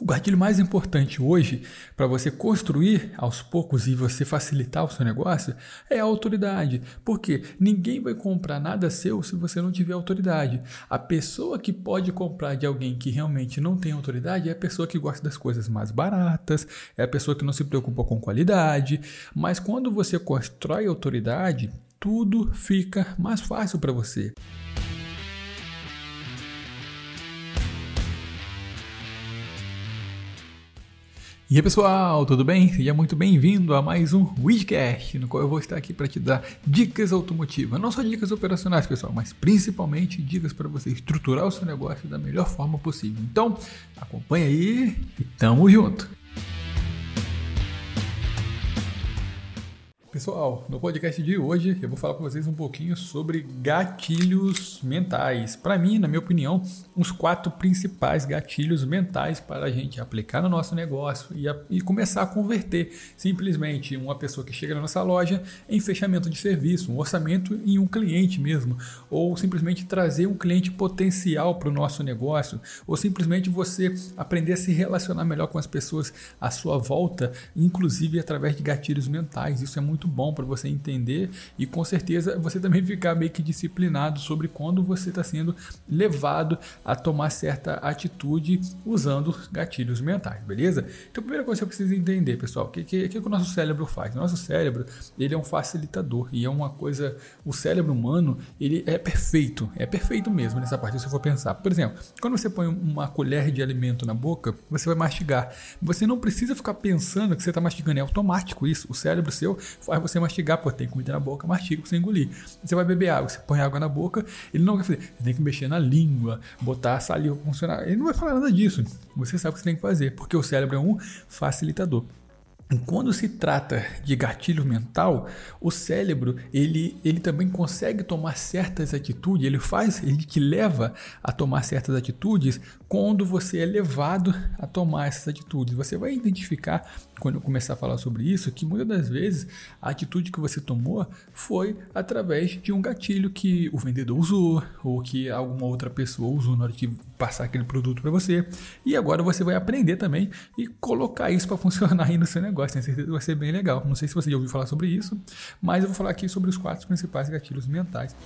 O gatilho mais importante hoje para você construir aos poucos e você facilitar o seu negócio é a autoridade. Porque ninguém vai comprar nada seu se você não tiver autoridade. A pessoa que pode comprar de alguém que realmente não tem autoridade é a pessoa que gosta das coisas mais baratas, é a pessoa que não se preocupa com qualidade. Mas quando você constrói autoridade, tudo fica mais fácil para você. E aí pessoal, tudo bem? Seja muito bem-vindo a mais um Widcast, no qual eu vou estar aqui para te dar dicas automotivas. Não só dicas operacionais, pessoal, mas principalmente dicas para você estruturar o seu negócio da melhor forma possível. Então, acompanha aí e tamo junto! Pessoal, no podcast de hoje eu vou falar com vocês um pouquinho sobre gatilhos mentais. Para mim, na minha opinião, os quatro principais gatilhos mentais para a gente aplicar no nosso negócio e, a, e, começar a converter simplesmente uma pessoa que chega na nossa loja em fechamento de serviço, um orçamento em um cliente mesmo, ou simplesmente trazer um cliente potencial para o nosso negócio, ou simplesmente você aprender a se relacionar melhor com as pessoas à sua volta, inclusive através de gatilhos mentais. Isso é muito muito bom para você entender e com certeza você também ficar meio que disciplinado sobre quando você está sendo levado a tomar certa atitude usando gatilhos mentais, beleza? Então, a primeira coisa que você precisa entender, pessoal, o que, que, que, o nosso cérebro faz? O nosso cérebro ele é um facilitador e é uma coisa. O cérebro humano ele é perfeito, é perfeito mesmo nessa parte. Se você for pensar, por exemplo, quando você põe uma colher de alimento na boca, você vai mastigar. Você não precisa ficar pensando que você está mastigando, é automático isso. O cérebro seu faz você mastigar, pô, tem comida na boca, mastiga você engolir. Você vai beber água, você põe água na boca, ele não vai fazer, você tem que mexer na língua, botar a saliva para funcionar. Ele não vai falar nada disso. Você sabe o que você tem que fazer, porque o cérebro é um facilitador. Quando se trata de gatilho mental, o cérebro ele, ele também consegue tomar certas atitudes, ele faz, ele te leva a tomar certas atitudes quando você é levado a tomar essas atitudes. Você vai identificar, quando eu começar a falar sobre isso, que muitas das vezes a atitude que você tomou foi através de um gatilho que o vendedor usou ou que alguma outra pessoa usou na hora de passar aquele produto para você. E agora você vai aprender também e colocar isso para funcionar aí no seu negócio tenho certeza que vai ser bem legal. Não sei se você já ouviu falar sobre isso, mas eu vou falar aqui sobre os quatro principais gatilhos mentais.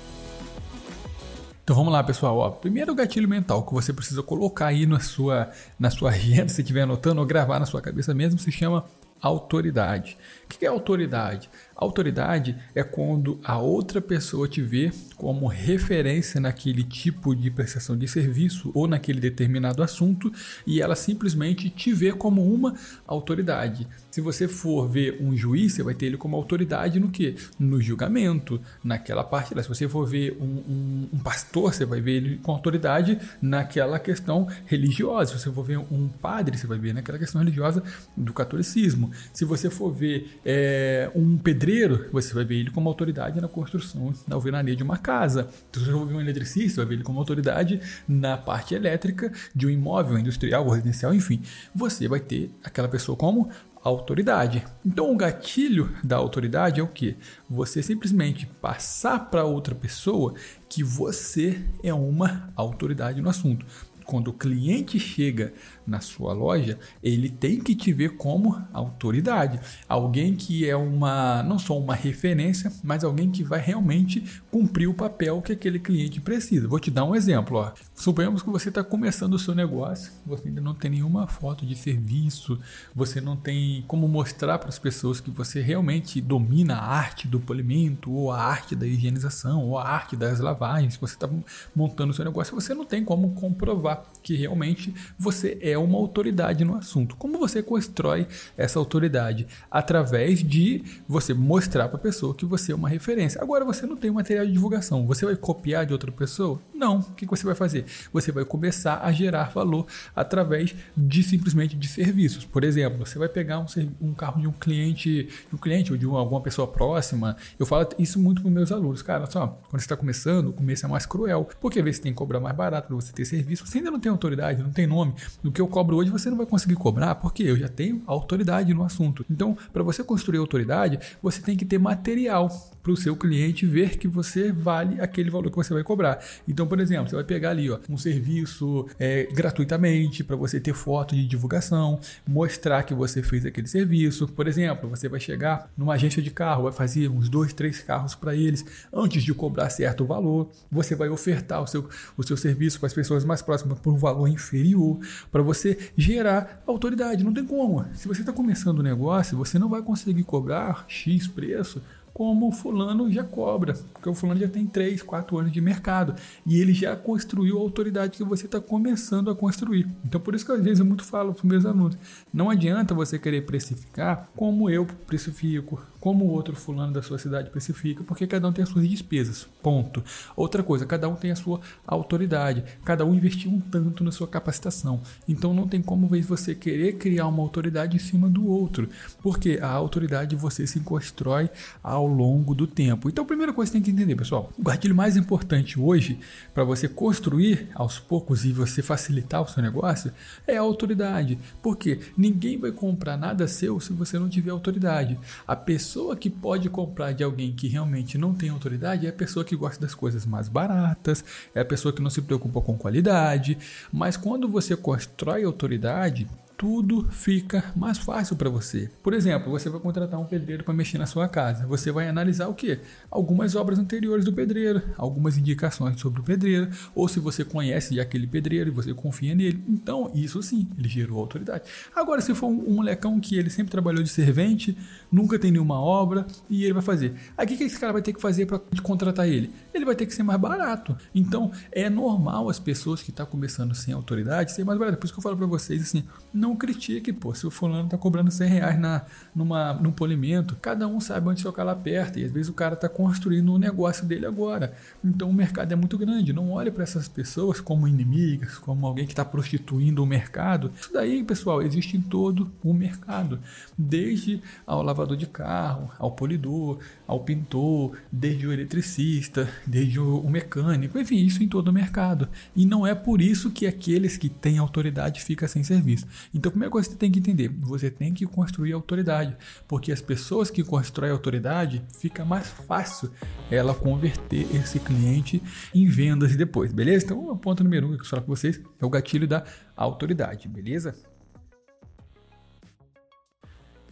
Então vamos lá, pessoal. Ó, primeiro gatilho mental que você precisa colocar aí na sua, na sua agenda, se estiver anotando ou gravar na sua cabeça mesmo, se chama autoridade. O que é autoridade? Autoridade é quando a outra pessoa te vê como referência naquele tipo de prestação de serviço ou naquele determinado assunto e ela simplesmente te vê como uma autoridade. Se você for ver um juiz, você vai ter ele como autoridade no que? No julgamento, naquela parte. Se você for ver um, um, um, pastor, você vai ver ele com autoridade naquela questão religiosa. Se você for ver um padre, você vai ver naquela questão religiosa do catolicismo. Se você for ver é, um pedreiro, você vai ver ele como autoridade na construção, na alvenaria de uma casa. Se você for ver um eletricista, vai ver ele como autoridade na parte elétrica de um imóvel industrial ou residencial, enfim. Você vai ter aquela pessoa como autoridade. Então, o gatilho da autoridade é o que? Você simplesmente passar para outra pessoa que você é uma autoridade no assunto. Quando o cliente chega na sua loja, ele tem que te ver como autoridade, alguém que é uma não só uma referência, mas alguém que vai realmente cumprir o papel que aquele cliente precisa. Vou te dar um exemplo. Ó. Suponhamos que você está começando o seu negócio, você ainda não tem nenhuma foto de serviço, você não tem como mostrar para as pessoas que você realmente domina a arte do polimento, ou a arte da higienização, ou a arte das lavagens. Você está montando o seu negócio, você não tem como comprovar que realmente você é uma autoridade no assunto. Como você constrói essa autoridade? Através de você mostrar para a pessoa que você é uma referência. Agora você não tem material de divulgação, você vai copiar de outra pessoa? Não. O que você vai fazer? Você vai começar a gerar valor através de simplesmente de serviços. Por exemplo, você vai pegar um, um carro de um cliente, de um cliente ou de uma, alguma pessoa próxima. Eu falo isso muito para meus alunos, cara. Só quando você está começando, o começo é mais cruel, porque às vezes você tem que cobrar mais barato para você ter serviço. Você ainda não tem autoridade, não tem nome. Do que eu cobro hoje você não vai conseguir cobrar, porque eu já tenho autoridade no assunto. Então, para você construir autoridade, você tem que ter material para o seu cliente ver que você vale aquele valor que você vai cobrar. Então, por exemplo, você vai pegar ali ó, um serviço é, gratuitamente para você ter foto de divulgação, mostrar que você fez aquele serviço. Por exemplo, você vai chegar numa agência de carro, vai fazer uns dois, três carros para eles antes de cobrar certo valor. Você vai ofertar o seu, o seu serviço para as pessoas mais próximas por um valor inferior para você gerar autoridade. Não tem como. Se você está começando um negócio, você não vai conseguir cobrar X preço como o fulano já cobra, porque o fulano já tem 3, 4 anos de mercado e ele já construiu a autoridade que você está começando a construir. Então, por isso que às vezes eu muito falo para os meus alunos: não adianta você querer precificar como eu precifico, como outro fulano da sua cidade precifica, porque cada um tem as suas despesas. Ponto. Outra coisa, cada um tem a sua autoridade, cada um investiu um tanto na sua capacitação. Então não tem como você querer criar uma autoridade em cima do outro, porque a autoridade você se constrói ao longo do tempo. Então a primeira coisa que você tem que entender, pessoal, o gatilho mais importante hoje para você construir aos poucos e você facilitar o seu negócio é a autoridade. Porque ninguém vai comprar nada seu se você não tiver autoridade. A pessoa que pode comprar de alguém que realmente não tem autoridade é a pessoa que gosta das coisas mais baratas, é a pessoa que não se preocupa com qualidade. Mas quando você constrói autoridade, tudo fica mais fácil para você. Por exemplo, você vai contratar um pedreiro para mexer na sua casa. Você vai analisar o que? Algumas obras anteriores do pedreiro, algumas indicações sobre o pedreiro, ou se você conhece aquele pedreiro e você confia nele. Então, isso sim, ele gerou autoridade. Agora, se for um, molecão que ele sempre trabalhou de servente, nunca tem nenhuma obra e ele vai fazer. Aí o que, esse cara vai ter que fazer para contratar ele? Ele vai ter que ser mais barato. Então, é normal as pessoas que estão tá começando sem autoridade ser mais barato. Por isso que eu falo para vocês assim, não critique, pô, se o fulano tá cobrando 100 reais na, numa, num polimento, cada um sabe onde tocar lá perto, e às vezes o cara tá construindo um negócio dele agora. Então o mercado é muito grande, não olhe para essas pessoas como inimigas, como alguém que está prostituindo o mercado. Isso daí, pessoal, existe em todo o mercado, desde ao lavador de carro, ao polidor, ao pintor, desde o eletricista, desde o mecânico, enfim, isso em todo o mercado. E não é por isso que aqueles que têm autoridade ficam sem serviço. Então, a primeira coisa que você tem que entender, você tem que construir autoridade, porque as pessoas que constroem autoridade, fica mais fácil ela converter esse cliente em vendas depois, beleza? Então, o ponto número um que eu falo com vocês é o gatilho da autoridade, beleza?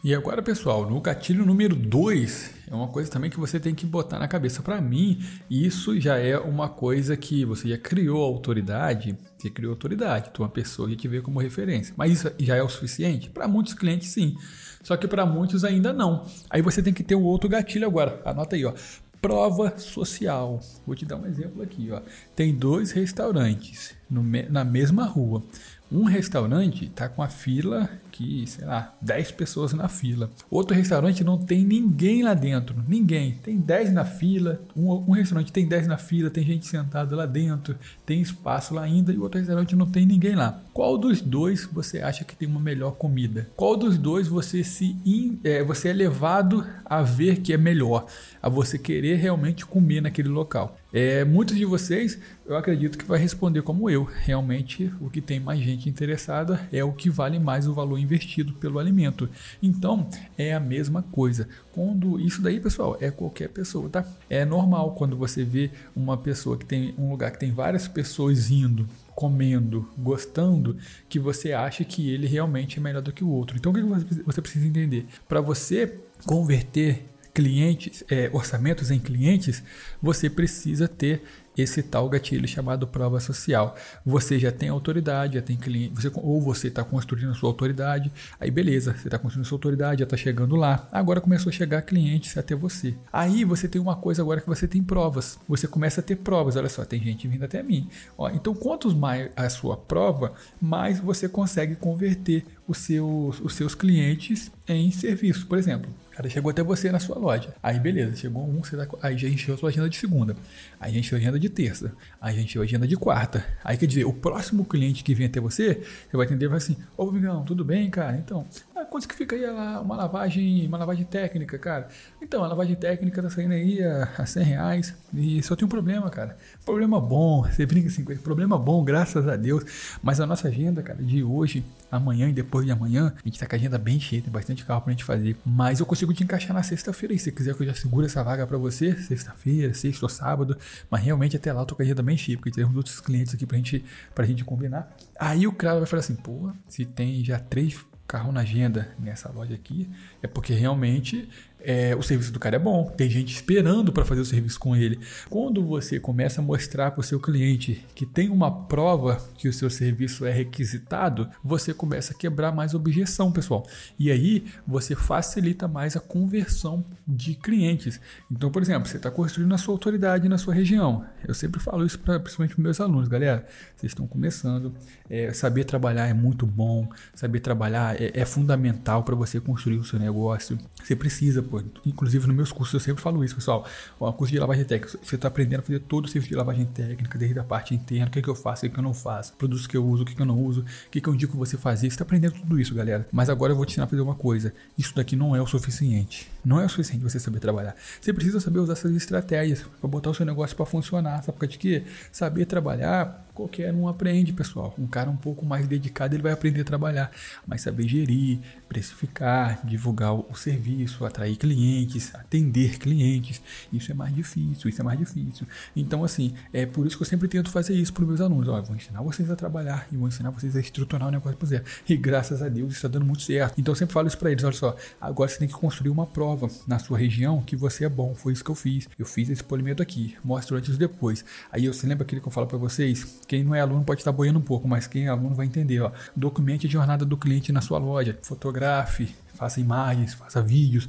E agora, pessoal, no gatilho número 2, é uma coisa também que você tem que botar na cabeça. Para mim, isso já é uma coisa que você já criou autoridade, você criou autoridade, é uma pessoa que te vê como referência. Mas isso já é o suficiente? Para muitos clientes, sim. Só que para muitos ainda não. Aí você tem que ter o um outro gatilho agora. Anota aí, ó. Prova social. Vou te dar um exemplo aqui, ó. Tem dois restaurantes no, na mesma rua. Um restaurante está com a fila que, sei lá, 10 pessoas na fila. Outro restaurante não tem ninguém lá dentro. Ninguém. Tem 10 na fila. Um, um restaurante tem 10 na fila, tem gente sentada lá dentro, tem espaço lá ainda, e outro restaurante não tem ninguém lá. Qual dos dois você acha que tem uma melhor comida? Qual dos dois você se in, é, você é levado a ver que é melhor, a você querer realmente comer naquele local? É, muitos de vocês, eu acredito que vai responder como eu. Realmente, o que tem mais gente interessada é o que vale mais o valor investido pelo alimento. Então, é a mesma coisa. Quando isso daí, pessoal, é qualquer pessoa, tá? É normal quando você vê uma pessoa que tem um lugar que tem várias pessoas indo comendo, gostando, que você acha que ele realmente é melhor do que o outro. Então, o que você precisa entender? Para você converter clientes, é, orçamentos em clientes, você precisa ter esse tal gatilho chamado prova social. Você já tem autoridade, já tem cliente, você, ou você está construindo sua autoridade, aí beleza, você está construindo sua autoridade, já está chegando lá. Agora começou a chegar clientes até você. Aí você tem uma coisa agora que você tem provas. Você começa a ter provas. Olha só, tem gente vindo até mim. Ó, então, quantos mais a sua prova, mais você consegue converter os seus, os seus clientes em serviço. Por exemplo, o cara chegou até você na sua loja. Aí beleza, chegou um, você tá, aí já encheu a sua agenda de segunda. Aí já encheu a agenda de terça. Aí já encheu a agenda de quarta. Aí quer dizer, o próximo cliente que vem até você, você vai atender e vai assim, ô Migão, tudo bem, cara? Então, ah, quanto que fica aí uma lavagem, uma lavagem técnica, cara? Então, a lavagem técnica tá saindo aí a, a 100 reais e só tem um problema, cara. Problema bom, você brinca assim, problema bom, graças a Deus. Mas a nossa agenda, cara, de hoje, amanhã e depois de amanhã, a gente tá com a agenda bem cheia, tem bastante carro pra gente fazer. Mas eu consigo te encaixar na sexta-feira aí. Se quiser que eu já segure essa vaga para você, sexta-feira, sexta ou sábado. Mas realmente até lá eu tô com a agenda bem cheia, porque temos outros clientes aqui pra gente, pra gente combinar. Aí o cara vai falar assim, pô, se tem já três carros na agenda nessa loja aqui, é porque realmente é, o serviço do cara é bom, tem gente esperando para fazer o serviço com ele. Quando você começa a mostrar para o seu cliente que tem uma prova que o seu serviço é requisitado, você começa a quebrar mais objeção, pessoal. E aí você facilita mais a conversão de clientes. Então, por exemplo, você está construindo a sua autoridade na sua região. Eu sempre falo isso pra, principalmente para meus alunos, galera. Vocês estão começando, é, saber trabalhar é muito bom, saber trabalhar é, é fundamental para você construir o seu negócio. Você precisa Inclusive nos meus cursos eu sempre falo isso, pessoal. O curso de lavagem técnica, você está aprendendo a fazer todo o serviço de lavagem técnica, desde a parte interna, o que, é que eu faço, o que, é que eu não faço, produtos que eu uso, o que, é que eu não uso, o que, que eu indico você fazer. Você está aprendendo tudo isso, galera. Mas agora eu vou te ensinar a fazer uma coisa. Isso daqui não é o suficiente. Não é o suficiente você saber trabalhar. Você precisa saber usar essas estratégias para botar o seu negócio para funcionar. Sabe por de quê? Saber trabalhar qualquer um aprende, pessoal. Um cara um pouco mais dedicado, ele vai aprender a trabalhar, mas saber gerir, precificar, divulgar o serviço, atrair clientes, atender clientes, isso é mais difícil, isso é mais difícil. Então, assim, é por isso que eu sempre tento fazer isso para os meus alunos. Ó, vou ensinar vocês a trabalhar e vou ensinar vocês a estruturar o negócio para zero. E graças a Deus está dando muito certo. Então, eu sempre falo isso para eles, olha só, agora você tem que construir uma prova na sua região que você é bom. Foi isso que eu fiz. Eu fiz esse polimento aqui, mostro antes e depois. Aí, você lembra aquele que eu falo para vocês? Quem não é aluno pode estar boiando um pouco, mas quem é aluno vai entender. Ó. Documente a jornada do cliente na sua loja, fotografe, faça imagens, faça vídeos,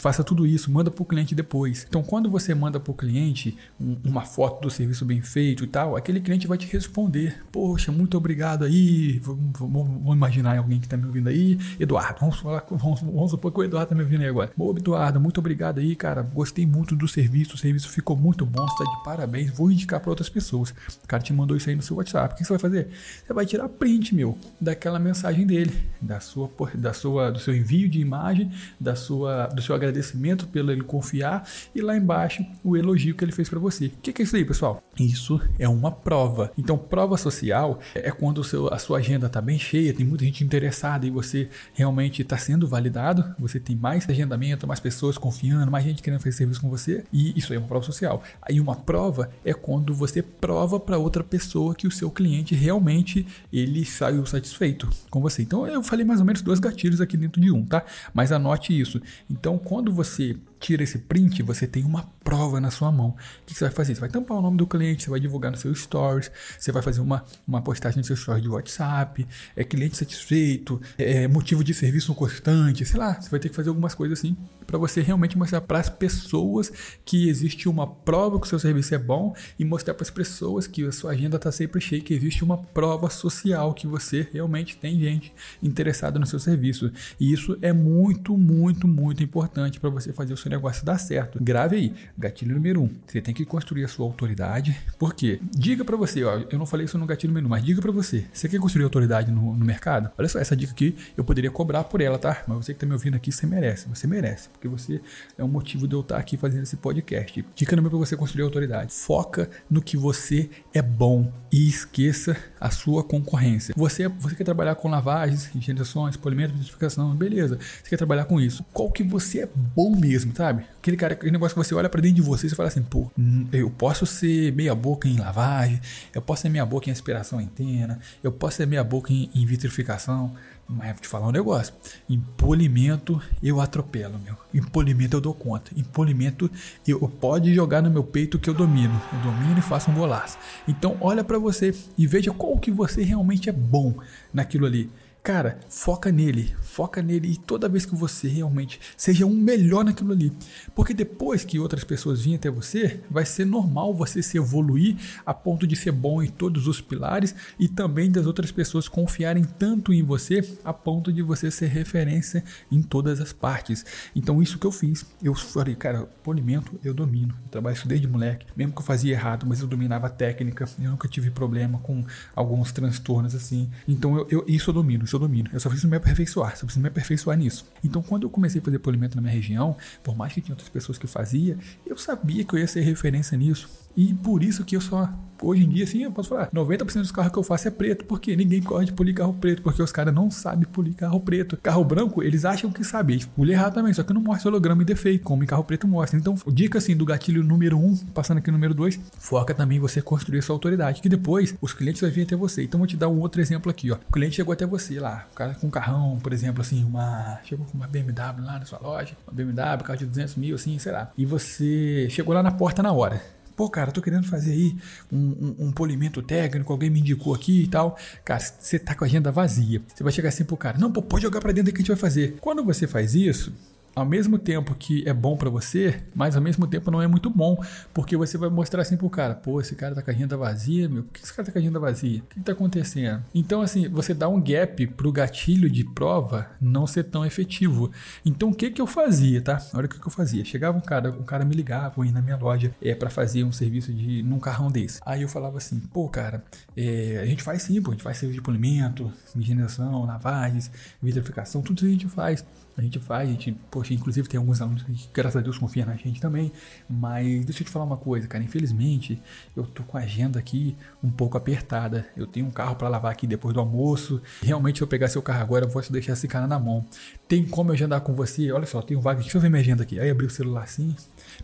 faça tudo isso, manda para o cliente depois. Então, quando você manda para o cliente um, uma foto do serviço bem feito e tal, aquele cliente vai te responder: Poxa, muito obrigado aí. Vamos imaginar alguém que está me ouvindo aí, Eduardo. Vamos, falar, vamos, vamos supor que o Eduardo está me ouvindo aí agora. Ô, Eduardo, muito obrigado aí, cara. Gostei muito do serviço, o serviço ficou muito bom, está de parabéns. Vou indicar para outras pessoas. O cara te mandou isso aí no seu WhatsApp. O que você vai fazer? Você vai tirar print, meu, daquela mensagem dele, da sua, da sua, do seu envio de imagem da sua, do seu agradecimento pelo ele confiar e lá embaixo o elogio que ele fez para você. O que, que é isso aí, pessoal? Isso é uma prova. Então, prova social é quando seu, a sua agenda está bem cheia, tem muita gente interessada e você realmente está sendo validado, você tem mais agendamento, mais pessoas confiando, mais gente querendo fazer serviço com você, e isso aí é uma prova social. Aí uma prova é quando você prova para outra pessoa que o seu cliente realmente ele saiu satisfeito com você. Então eu falei mais ou menos dois gatilhos aqui dentro de um, tá? Mas anote isso. Então quando você tira esse print, você tem uma prova na sua mão. O que você vai fazer? Você vai tampar o nome do cliente, você vai divulgar no seu stories, você vai fazer uma, uma postagem no seu stories de WhatsApp, é cliente satisfeito, é motivo de serviço constante, sei lá, você vai ter que fazer algumas coisas assim para você realmente mostrar para as pessoas que existe uma prova que o seu serviço é bom e mostrar para as pessoas que a sua agenda está sempre cheia, que existe uma prova social que você realmente tem gente interessada no seu serviço. E isso é muito, muito, muito importante para você fazer o seu negócio dar certo. Grave aí, gatilho número um. Você tem que construir a sua autoridade. Por quê? Diga para você, ó, eu não falei isso no gatilho número um, mas diga para você. Você quer construir autoridade no, no, mercado? Olha só, essa dica aqui eu poderia cobrar por ela, tá? Mas você que tá me ouvindo aqui, você merece. Você merece, porque você é o motivo de eu estar aqui fazendo esse podcast. Dica número para você construir autoridade. Foca no que você é bom e esqueça a sua concorrência. Você, você quer trabalhar com lavagens, higienizações, polimento, vitrificação, beleza. Você quer trabalhar com isso. Qual que você é bom mesmo, tá? Sabe? Aquele cara, aquele negócio que você olha para dentro de você e fala assim, pô, hum, eu posso ser meia boca em lavagem, eu posso ser meia boca em aspiração interna, eu posso ser meia boca em, em vitrificação, mas vou te falar um negócio. Em polimento eu atropelo, meu. Em polimento eu dou conta. Em polimento eu pode jogar no meu peito que eu domino. Eu domino e faço um golaço. Então olha para você e veja qual que você realmente é bom naquilo ali. Cara, foca nele, foca nele e toda vez que você realmente seja um melhor naquilo ali. Porque depois que outras pessoas virem até você, vai ser normal você se evoluir a ponto de ser bom em todos os pilares e também das outras pessoas confiarem tanto em você a ponto de você ser referência em todas as partes. Então, isso que eu fiz, eu falei, cara, polimento eu domino. Eu trabalho isso desde moleque, mesmo que eu fazia errado, mas eu dominava a técnica, eu nunca tive problema com alguns transtornos assim. Então, eu, eu isso eu domino seu domínio. Eu só preciso me aperfeiçoar, só preciso me aperfeiçoar nisso. Então, quando eu comecei a fazer polimento na minha região, por mais que tinha outras pessoas que fazia, eu sabia que eu ia ser referência nisso. E por isso que eu só, hoje em dia, assim, eu posso falar, 90% dos carros que eu faço é preto, porque ninguém gosta de polir carro preto, porque os caras não sabem polir carro preto. Carro branco, eles acham que sabem, polir errado também, só que não mostra holograma e defeito, como em carro preto mostra. Então, dica assim do gatilho número 1, um, passando aqui no número 2, foca também em você construir sua autoridade, que depois os clientes vão vir até você. Então, vou te dar um outro exemplo aqui, ó. O cliente chegou até você lá, o cara com um carrão, por exemplo, assim, uma. Chegou com uma BMW lá na sua loja, uma BMW, carro de 200 mil, assim, sei lá. E você chegou lá na porta na hora. Pô, cara, tô querendo fazer aí um, um, um, polimento técnico, alguém me indicou aqui e tal. Cara, você tá com a agenda vazia. Você vai chegar assim pro cara, não, pô, pode jogar pra dentro que a gente vai fazer. Quando você faz isso, ao mesmo tempo que é bom para você, mas ao mesmo tempo não é muito bom, porque você vai mostrar assim pro cara, pô, esse cara tá com a agenda vazia, meu, por que esse cara tá com a agenda vazia? O que, que tá acontecendo? Então, assim, você dá um gap pro gatilho de prova não ser tão efetivo. Então, o que que eu fazia, tá? Olha o que, que eu fazia. Chegava um cara, um cara me ligava, ia na minha loja, é para fazer um serviço de num carrão desse. Aí eu falava assim, pô, cara, é, a gente faz sim, pô, a gente faz serviço de polimento, higienização, lavagens, vitrificação, tudo isso a gente faz. A gente faz, a gente, inclusive tem alguns alunos que, graças a Deus, confiam na gente também. Mas deixa eu te falar uma coisa, cara. Infelizmente, eu tô com a agenda aqui um pouco apertada. Eu tenho um carro para lavar aqui depois do almoço. Realmente, se eu pegar seu carro agora, eu vou deixar esse cara na mão. Tem como eu agendar com você? Olha só, tem um vaga. Deixa eu ver minha agenda aqui. Aí abri o celular assim.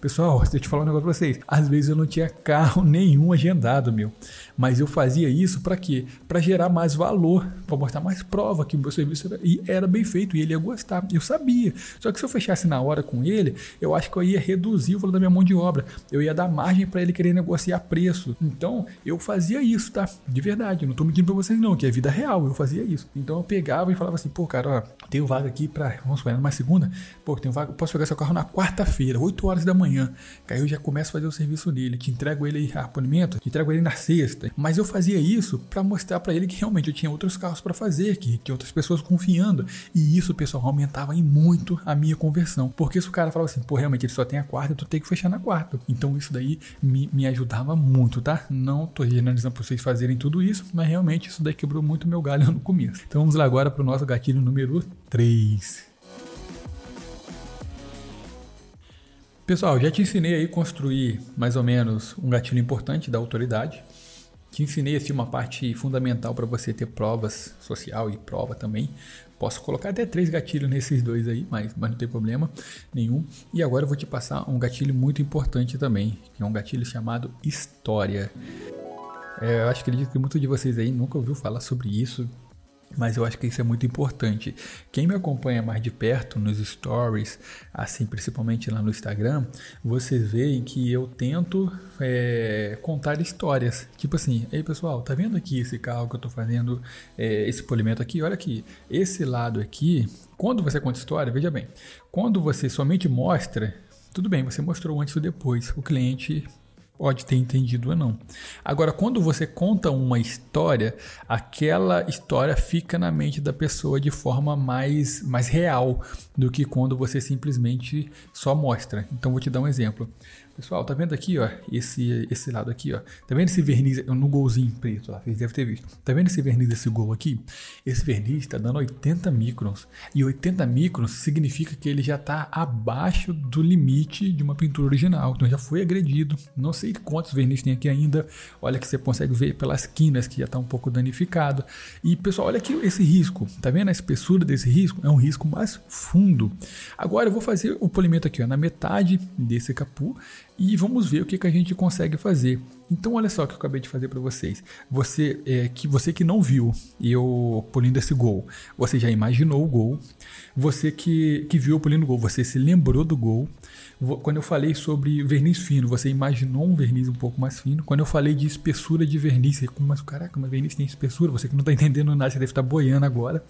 Pessoal, deixa eu te falar um negócio pra vocês. Às vezes eu não tinha carro nenhum agendado, meu. Mas eu fazia isso para quê? Para gerar mais valor, para mostrar mais prova que o meu serviço era, era bem feito e ele ia gostar. Eu sabia. Só que se eu fechasse na hora com ele, eu acho que eu ia reduzir o valor da minha mão de obra. Eu ia dar margem para ele querer negociar preço. Então, eu fazia isso, tá? De verdade. Não tô mentindo para vocês não, que é vida real. Eu fazia isso. Então eu pegava e falava assim, pô, cara, ó, tenho vaga aqui para, vamos supor, numa segunda, pô, tenho vaga, posso pegar seu carro na quarta-feira, 8 horas da manhã. Que aí eu já começo a fazer o serviço dele, te entrego ele a polimento, te entrego ele na sexta, mas eu fazia isso para mostrar para ele que realmente eu tinha outros carros para fazer, que tinha outras pessoas confiando. E isso, pessoal, aumentava em muito a minha conversão. Porque se o cara falava assim, pô, realmente ele só tem a quarta, tu tem que fechar na quarta. Então isso daí me, me ajudava muito, tá? Não tô generalizando pra vocês fazerem tudo isso, mas realmente isso daí quebrou muito meu galho no começo. Então vamos lá agora pro nosso gatilho número 3. Pessoal, já te ensinei aí construir mais ou menos um gatilho importante da autoridade. Te ensinei assim uma parte fundamental para você ter provas social e prova também. Posso colocar até três gatilhos nesses dois aí, mas, mas não tem problema nenhum. E agora eu vou te passar um gatilho muito importante também, que é um gatilho chamado história. É, eu acho que acredito que muitos de vocês aí nunca ouviu falar sobre isso, mas eu acho que isso é muito importante. Quem me acompanha mais de perto nos stories, assim, principalmente lá no Instagram, vocês veem que eu tento é, contar histórias. Tipo assim, ei pessoal, tá vendo aqui esse carro que eu tô fazendo, é, esse polimento aqui? Olha aqui, esse lado aqui, quando você conta história, veja bem, quando você somente mostra, tudo bem, você mostrou antes ou depois, o cliente pode ter entendido ou não. Agora, quando você conta uma história, aquela história fica na mente da pessoa de forma mais, mais real do que quando você simplesmente só mostra. Então, vou te dar um exemplo. Pessoal, tá vendo aqui, ó, esse, esse lado aqui, ó. Tá vendo esse verniz no golzinho preto lá? Vocês devem ter visto. Tá vendo esse verniz desse gol aqui? Esse verniz tá dando 80 microns. E 80 microns significa que ele já tá abaixo do limite de uma pintura original. Então já foi agredido. Não sei quantos verniz tem aqui ainda. Olha que você consegue ver pelas quinas que já tá um pouco danificado. E pessoal, olha aqui esse risco. Tá vendo a espessura desse risco? É um risco mais fundo. Agora eu vou fazer o polimento aqui, ó, na metade desse capu e vamos ver o que, que a gente consegue fazer. Então olha só o que eu acabei de fazer para vocês. Você é, que você que não viu eu polindo esse gol, você já imaginou o gol. Você que, que viu eu polindo o gol, você se lembrou do gol. Quando eu falei sobre verniz fino, você imaginou um verniz um pouco mais fino. Quando eu falei de espessura de verniz, você, mas caraca, mas verniz tem espessura, você que não está entendendo nada, você deve estar tá boiando agora.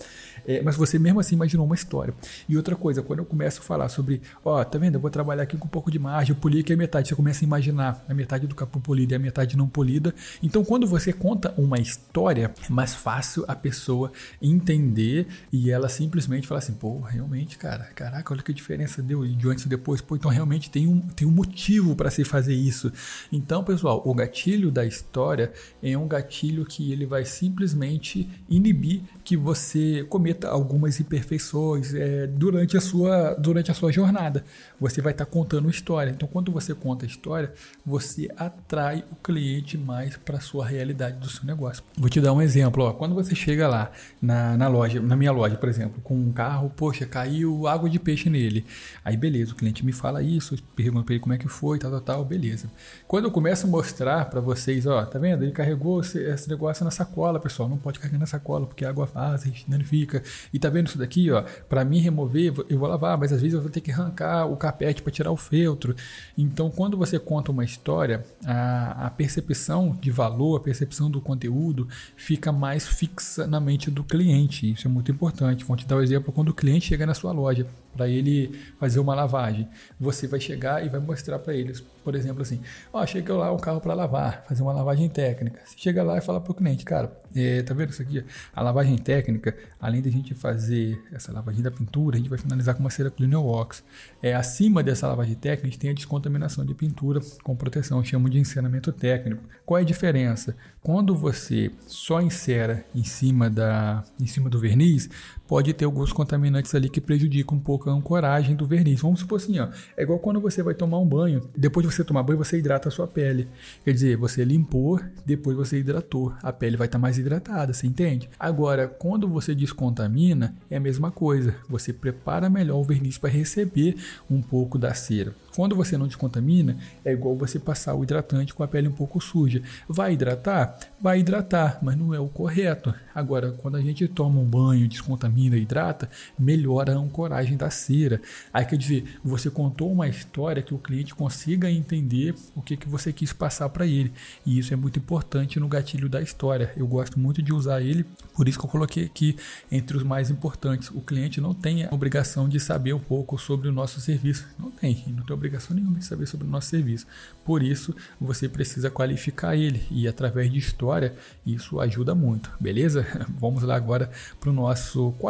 É, mas você mesmo assim imaginou uma história. E outra coisa, quando eu começo a falar sobre, ó, tá vendo? Eu vou trabalhar aqui com um pouco de margem, eu poli aqui a metade, você começa a imaginar a metade do capô polido e a metade não polida. Então, quando você conta uma história, é mais fácil a pessoa entender e ela simplesmente falar assim: pô, realmente, cara, caraca, olha que diferença deu de antes e depois. Pô, então realmente tem um, tem um motivo para se fazer isso. Então, pessoal, o gatilho da história é um gatilho que ele vai simplesmente inibir que você cometa algumas imperfeições é, durante, a sua, durante a sua jornada. Você vai estar tá contando história. Então, quando você conta a história, você atrai o cliente mais para a sua realidade do seu negócio. Vou te dar um exemplo. Ó. Quando você chega lá na, na loja, na minha loja, por exemplo, com um carro, poxa, caiu água de peixe nele. Aí, beleza, o cliente me fala isso, pergunto para ele como é que foi, tal, tal, tal, beleza. Quando eu começo a mostrar para vocês, ó, tá vendo? Ele carregou esse negócio na sacola, pessoal. Não pode carregar na sacola, porque a água faz, a gente danifica. E tá vendo isso daqui, ó? Para mim remover, eu vou lavar, mas às vezes eu vou ter que arrancar o capete para tirar o feltro. Então, quando você conta uma história, a, a percepção de valor, a percepção do conteúdo fica mais fixa na mente do cliente. Isso é muito importante. Vou te dar um exemplo quando o cliente chega na sua loja para ele fazer uma lavagem. Você vai chegar e vai mostrar para eles, por exemplo, assim: Ó, oh, chega lá um carro para lavar, fazer uma lavagem técnica. Você chega lá e fala para o cliente, cara, é, tá vendo isso aqui? A lavagem técnica, além da gente fazer essa lavagem da pintura, a gente vai finalizar com uma cera Cleaner Wax. É, acima dessa lavagem técnica, a gente tem a descontaminação de pintura com proteção, chamo de encenamento técnico. Qual é a diferença? Quando você só encera em cima, da, em cima do verniz, pode ter alguns contaminantes ali que prejudicam um pouco a ancoragem do verniz. Vamos supor assim, ó, é igual quando você vai tomar um banho, depois de você tomar banho, você hidrata a sua pele. Quer dizer, você limpou, depois você hidratou. A pele vai estar tá mais hidratada, você entende? Agora, quando você descontamina, é a mesma coisa. Você prepara melhor o verniz para receber um pouco da cera. Quando você não descontamina, é igual você passar o hidratante com a pele um pouco suja. Vai hidratar? Vai hidratar, mas não é o correto. Agora, quando a gente toma um banho, descontamina, hidrata, melhora a ancoragem da cera. Aí quer dizer, você contou uma história que o cliente consiga entender o que, que você quis passar para ele. E isso é muito importante no gatilho da história. Eu gosto muito de usar ele, por isso que eu coloquei aqui entre os mais importantes. O cliente não tem a obrigação de saber um pouco sobre o nosso serviço. Não tem, não tem obrigação nenhuma de saber sobre o nosso serviço. Por isso, você precisa qualificar ele e através de história, isso ajuda muito, beleza? Vamos lá agora para o nosso quarto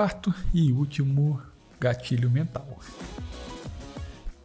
e último gatilho mental.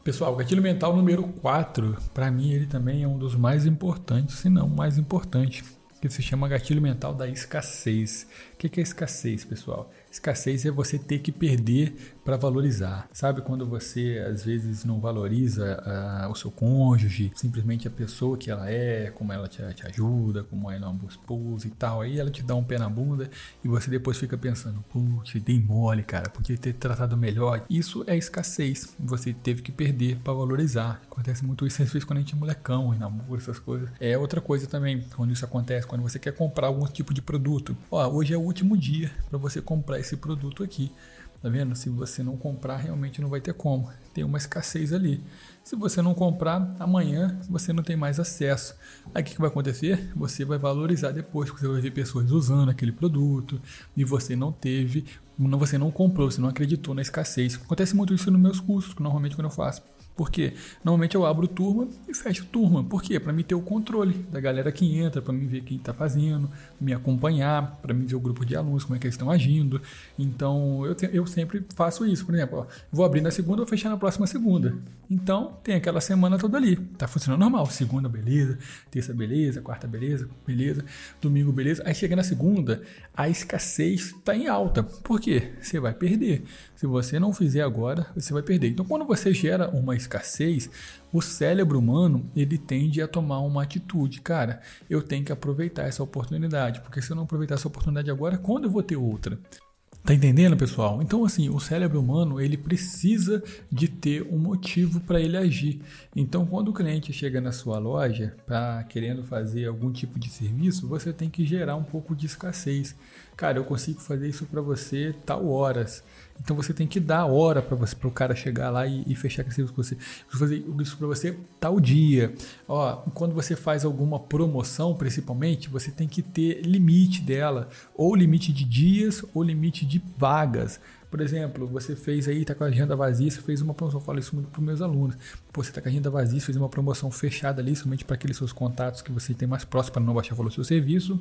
Pessoal, o gatilho mental número 4, para mim ele também é um dos mais importantes, se não o mais importante, que se chama gatilho mental da escassez. O que é escassez, pessoal? Escassez é você ter que perder para valorizar. Sabe quando você às vezes não valoriza uh, o seu cônjuge, simplesmente a pessoa que ela é, como ela te, te ajuda, como ela é uma boa esposa e tal. Aí ela te dá um pé na bunda e você depois fica pensando, putz, dei mole, cara, podia ter tratado melhor. Isso é escassez. Você teve que perder para valorizar. Acontece muito isso às vezes quando a gente é molecão, em namoro, essas coisas. É outra coisa também, quando isso acontece, quando você quer comprar algum tipo de produto. Ó, hoje é o último dia para você comprar esse produto aqui. Tá vendo? Se você não comprar, realmente não vai ter como. Tem uma escassez ali. Se você não comprar, amanhã você não tem mais acesso. Aí o que, que vai acontecer? Você vai valorizar depois, porque você vai ver pessoas usando aquele produto e você não teve, você não comprou, você não acreditou na escassez. Acontece muito isso nos meus cursos, normalmente quando eu faço. Porque normalmente eu abro turma e fecho turma. Por quê? Para mim ter o controle da galera que entra, para mim ver quem está fazendo, me acompanhar, para mim ver o grupo de alunos, como é que eles estão agindo. Então eu, eu sempre faço isso. Por exemplo, ó, vou abrir na segunda, vou fechar na próxima segunda. Então tem aquela semana toda ali. Tá funcionando normal. Segunda, beleza. Terça, beleza. Quarta, beleza. Beleza. Domingo, beleza. Aí chega na segunda, a escassez está em alta. Por quê? Você vai perder. Se você não fizer agora, você vai perder. Então quando você gera uma escassez, o cérebro humano ele tende a tomar uma atitude, cara. Eu tenho que aproveitar essa oportunidade, porque se eu não aproveitar essa oportunidade agora, quando eu vou ter outra? Tá entendendo, pessoal? Então, assim, o cérebro humano ele precisa de ter um motivo para ele agir. Então, quando o cliente chega na sua loja para querendo fazer algum tipo de serviço, você tem que gerar um pouco de escassez. Cara, eu consigo fazer isso para você tal horas. Então você tem que dar hora para você para o cara chegar lá e, e fechar aquele serviço com você. Eu fazer isso para você tal dia. Ó, quando você faz alguma promoção, principalmente, você tem que ter limite dela, ou limite de dias, ou limite de vagas. Por exemplo, você fez aí, tá com a agenda vazia, você fez uma promoção, eu falo isso muito para os meus alunos. Pô, você tá com a agenda vazia, fez uma promoção fechada ali, somente para aqueles seus contatos que você tem mais próximo para não baixar o valor do seu serviço.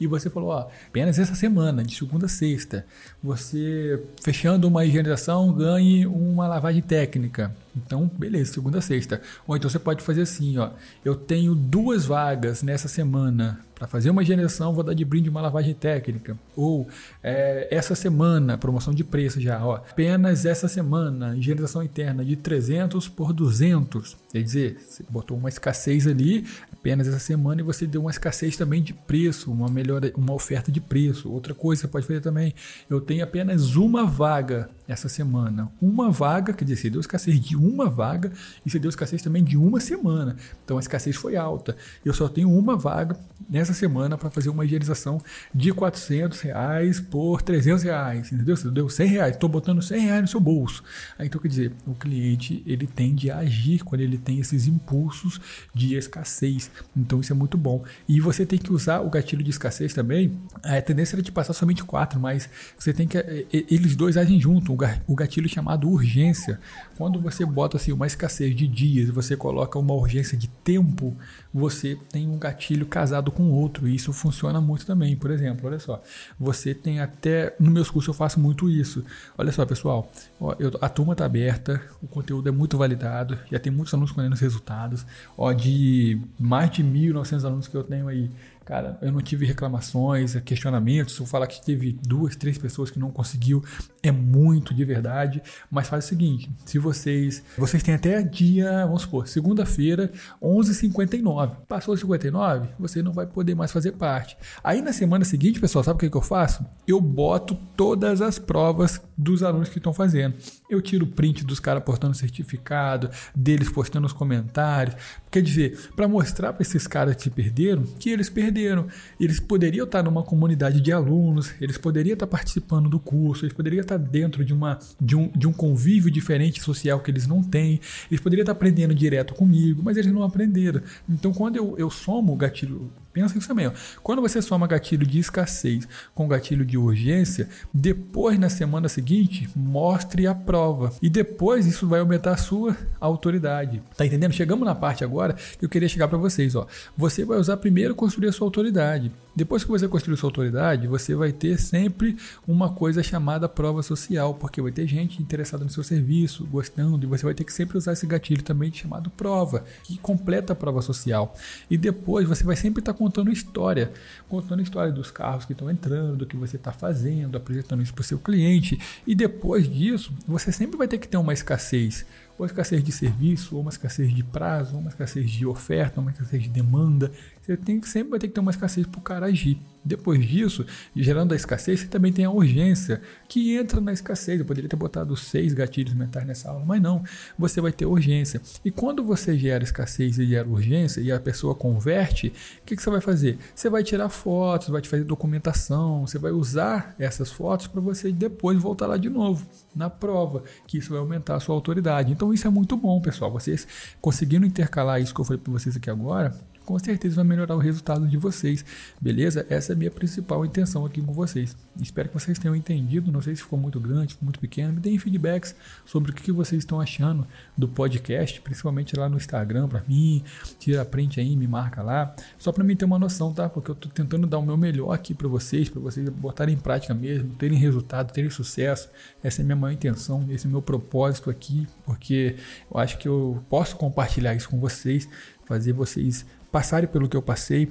E você falou, ó, apenas essa semana, de segunda a sexta, você fechando uma higienização ganhe uma lavagem técnica. Então, beleza, segunda a sexta. Ou então você pode fazer assim, ó. Eu tenho duas vagas nessa semana para fazer uma higienização, vou dar de brinde uma lavagem técnica. Ou é, essa semana, promoção de preço já, ó. Apenas essa semana, higienização interna de 300 por 200. Quer dizer, você botou uma escassez ali apenas essa semana e você deu uma escassez também de preço, uma melhor, uma oferta de preço. Outra coisa que você pode fazer também, eu tenho apenas uma vaga essa semana. Uma vaga, quer dizer, você deu escassez de uma vaga e você deu escassez também de uma semana. Então a escassez foi alta. Eu só tenho uma vaga nessa semana para fazer uma higienização de 400 reais por 300 reais, entendeu? Você deu 100 reais, estou botando 100 reais no seu bolso. Então quer dizer, o cliente ele tende a agir quando ele tem esses impulsos de escassez. Então isso é muito bom. E você tem que usar o gatilho de escassez também. A tendência é de passar somente quatro, mas você tem que eles dois agem junto o gatilho chamado urgência. Quando você bota assim uma escassez de dias, você coloca uma urgência de tempo, você tem um gatilho casado com outro. E isso funciona muito também. Por exemplo, olha só, você tem até no meus cursos eu faço muito isso. Olha só, pessoal, ó, eu, a turma está aberta, o conteúdo é muito validado, já tem muitos alunos colhendo os resultados. Ó, de mais de 1.900 alunos que eu tenho aí Cara, eu não tive reclamações, questionamentos. Se eu falar que teve duas, três pessoas que não conseguiu, é muito de verdade. Mas faz o seguinte: se vocês. Vocês têm até dia, vamos supor, segunda-feira, 11h59. Passou 59, você não vai poder mais fazer parte. Aí na semana seguinte, pessoal, sabe o que, que eu faço? Eu boto todas as provas dos alunos que estão fazendo. Eu tiro print dos caras postando certificado, deles postando os comentários. Quer dizer, para mostrar para esses caras que perderam que eles perderam. Eles poderiam estar numa comunidade de alunos, eles poderiam estar participando do curso, eles poderiam estar dentro de, uma, de, um, de um convívio diferente social que eles não têm, eles poderiam estar aprendendo direto comigo, mas eles não aprenderam. Então, quando eu, eu somo o gatilho Pensa isso também. Ó. Quando você soma gatilho de escassez com gatilho de urgência, depois na semana seguinte, mostre a prova. E depois isso vai aumentar a sua autoridade. Tá entendendo? Chegamos na parte agora que eu queria chegar para vocês. Ó. Você vai usar primeiro construir a sua autoridade. Depois que você construir sua autoridade, você vai ter sempre uma coisa chamada prova social, porque vai ter gente interessada no seu serviço, gostando, e você vai ter que sempre usar esse gatilho também chamado prova, que completa a prova social. E depois você vai sempre estar tá contando história, contando história dos carros que estão entrando, do que você está fazendo, apresentando isso para o seu cliente. E depois disso, você sempre vai ter que ter uma escassez ou escassez de serviço, ou uma escassez de prazo, ou uma escassez de oferta, uma escassez de demanda. Você tem que sempre vai ter que ter uma escassez para o cara agir. Depois disso, gerando a escassez, você também tem a urgência, que entra na escassez. Eu poderia ter botado seis gatilhos mentais nessa aula, mas não. Você vai ter urgência. E quando você gera escassez e gera urgência e a pessoa converte, o que, que você vai fazer? Você vai tirar fotos, vai te fazer documentação, você vai usar essas fotos para você depois voltar lá de novo na prova, que isso vai aumentar a sua autoridade. Então isso é muito bom, pessoal. Vocês conseguindo intercalar isso que eu falei para vocês aqui agora, com certeza vai melhorar o resultado de vocês, beleza? Essa é a minha principal intenção aqui com vocês. Espero que vocês tenham entendido. Não sei se ficou muito grande, muito pequeno. Me deem feedbacks sobre o que vocês estão achando do podcast, principalmente lá no Instagram para mim. Tira a print aí, me marca lá, só para mim ter uma noção, tá? Porque eu estou tentando dar o meu melhor aqui para vocês, para vocês botarem em prática mesmo, terem resultado, terem sucesso. Essa é a minha maior intenção, esse é o meu propósito aqui, porque eu acho que eu posso compartilhar isso com vocês, fazer vocês passarem pelo que eu passei,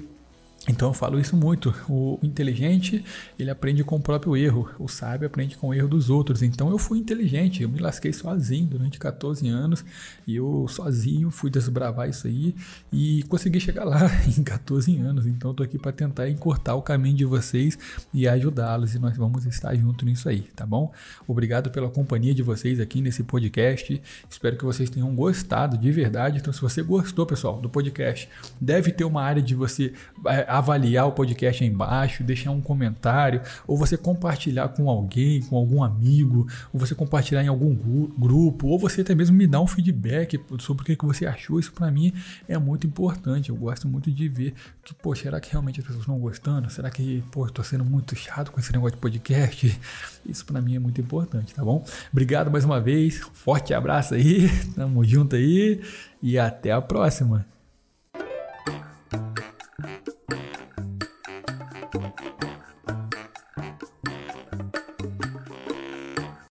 então eu falo isso muito. O inteligente, ele aprende com o próprio erro. O sábio aprende com o erro dos outros. Então eu fui inteligente, eu me lasquei sozinho durante 14 anos e eu sozinho fui desbravar isso aí e consegui chegar lá em 14 anos. Então eu tô aqui para tentar encurtar o caminho de vocês e ajudá-los e nós vamos estar juntos nisso aí, tá bom? Obrigado pela companhia de vocês aqui nesse podcast. Espero que vocês tenham gostado de verdade. Então se você gostou, pessoal, do podcast, deve ter uma área de você é, avaliar o podcast aí embaixo, deixar um comentário, ou você compartilhar com alguém, com algum amigo, ou você compartilhar em algum grupo, ou você até mesmo me dar um feedback sobre o que você achou. Isso para mim é muito importante. Eu gosto muito de ver que, pô, será que realmente as pessoas estão gostando? Será que, pô, estou sendo muito chato com esse negócio de podcast? Isso para mim é muito importante, tá bom? Obrigado mais uma vez. Forte abraço aí. Tamo junto aí e até a próxima.